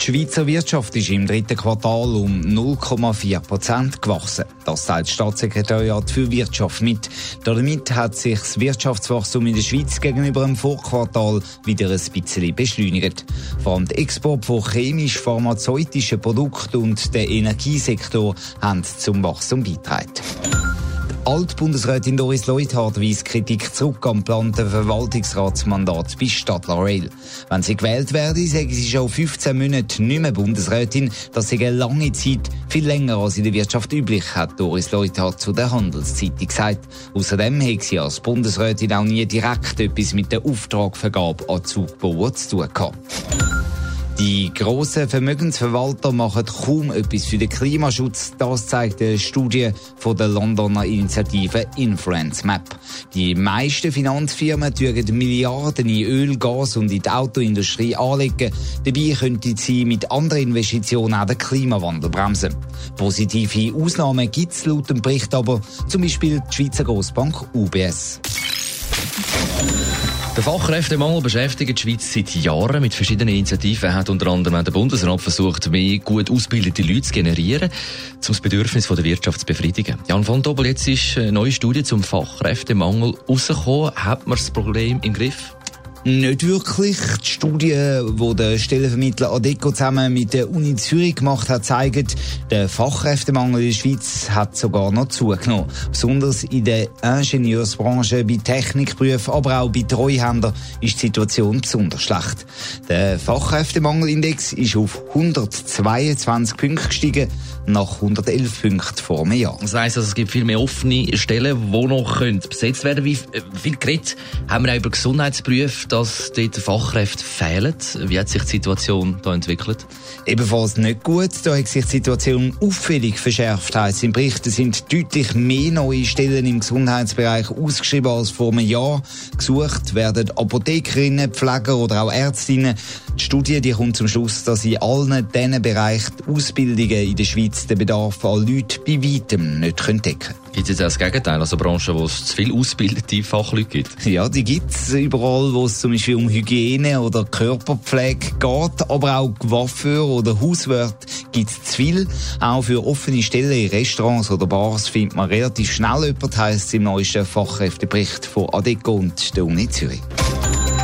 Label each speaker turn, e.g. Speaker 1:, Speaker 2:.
Speaker 1: Die Schweizer Wirtschaft ist im dritten Quartal um 0,4 Prozent gewachsen. Das teilt das Staatssekretariat für Wirtschaft mit. Damit hat sich das Wirtschaftswachstum in der Schweiz gegenüber dem Vorquartal wieder ein bisschen beschleunigt. Vor allem der Export von chemisch-pharmazeutischen Produkten und der Energiesektor haben zum Wachstum beigetragen. Altbundesrätin Doris Leuthard weist Kritik zurück am geplanten Verwaltungsratsmandat bei Stadler Rail. Wenn sie gewählt werde, sagen sie schon 15 Monate nicht mehr Bundesrätin. Das sei eine lange Zeit, viel länger als in der Wirtschaft üblich, hat Doris Leuthard zu der Handelszeitung gesagt. Außerdem hat sie als Bundesrätin auch nie direkt etwas mit der Auftragvergabe an Zugbauer zu tun gehabt. Die grossen Vermögensverwalter machen kaum etwas für den Klimaschutz. Das zeigt eine Studie von der Londoner Initiative Influence Map. Die meisten Finanzfirmen tun Milliarden in Öl, Gas und in die Autoindustrie anlegen. Dabei könnten sie mit anderen Investitionen auch den Klimawandel bremsen. Positive Ausnahmen gibt es laut dem Bericht aber, zum Beispiel die Schweizer Grossbank UBS.
Speaker 2: Der Fachkräftemangel beschäftigt die Schweiz seit Jahren. Mit verschiedenen Initiativen hat unter anderem der Bundesrat versucht, mehr gut ausgebildete Leute zu generieren, um das Bedürfnis der Wirtschaft zu befriedigen. Jan von Dobel, jetzt ist eine neue Studie zum Fachkräftemangel rausgekommen. Hat man das Problem im Griff?
Speaker 1: Nicht wirklich. Die Studie, die der Stellenvermittler Adeco zusammen mit der Uni Zürich gemacht hat, zeigt, der Fachkräftemangel in der Schweiz hat sogar noch zugenommen. Besonders in der Ingenieursbranche, bei Technikberufen, aber auch bei Treuhändern ist die Situation besonders schlecht. Der Fachkräftemangelindex ist auf 122 Punkte gestiegen, nach 111 Punkten vor einem Jahr.
Speaker 2: Das heisst, also, es gibt viel mehr offene Stellen, die noch besetzt werden können. Wie äh, viel geredet haben wir auch über Gesundheitsberufe dass dort Fachkräfte fehlen. Wie hat sich die Situation da entwickelt?
Speaker 1: Ebenfalls nicht gut. Da hat sich die Situation auffällig verschärft, heisst im Bericht. Sind deutlich mehr neue Stellen im Gesundheitsbereich ausgeschrieben als vor einem Jahr. Gesucht werden Apothekerinnen, Pfleger oder auch Ärztinnen. Die Studie die kommt zum Schluss, dass in allen diesen Bereichen Ausbildungen in der Schweiz den Bedarf an Leuten bei weitem nicht decken können.
Speaker 2: Gibt es jetzt auch das Gegenteil, also Branchen, wo es zu viele ausgebildete Fachleute gibt?
Speaker 1: Ja, die gibt es überall, wo es zum Beispiel um Hygiene oder Körperpflege geht, aber auch Coiffeur oder Hauswirte gibt es zu viel. Auch für offene Stellen in Restaurants oder Bars findet man relativ schnell jemand, heisst es im neuesten Fachkräftebericht von ADECO und der Uni Zürich.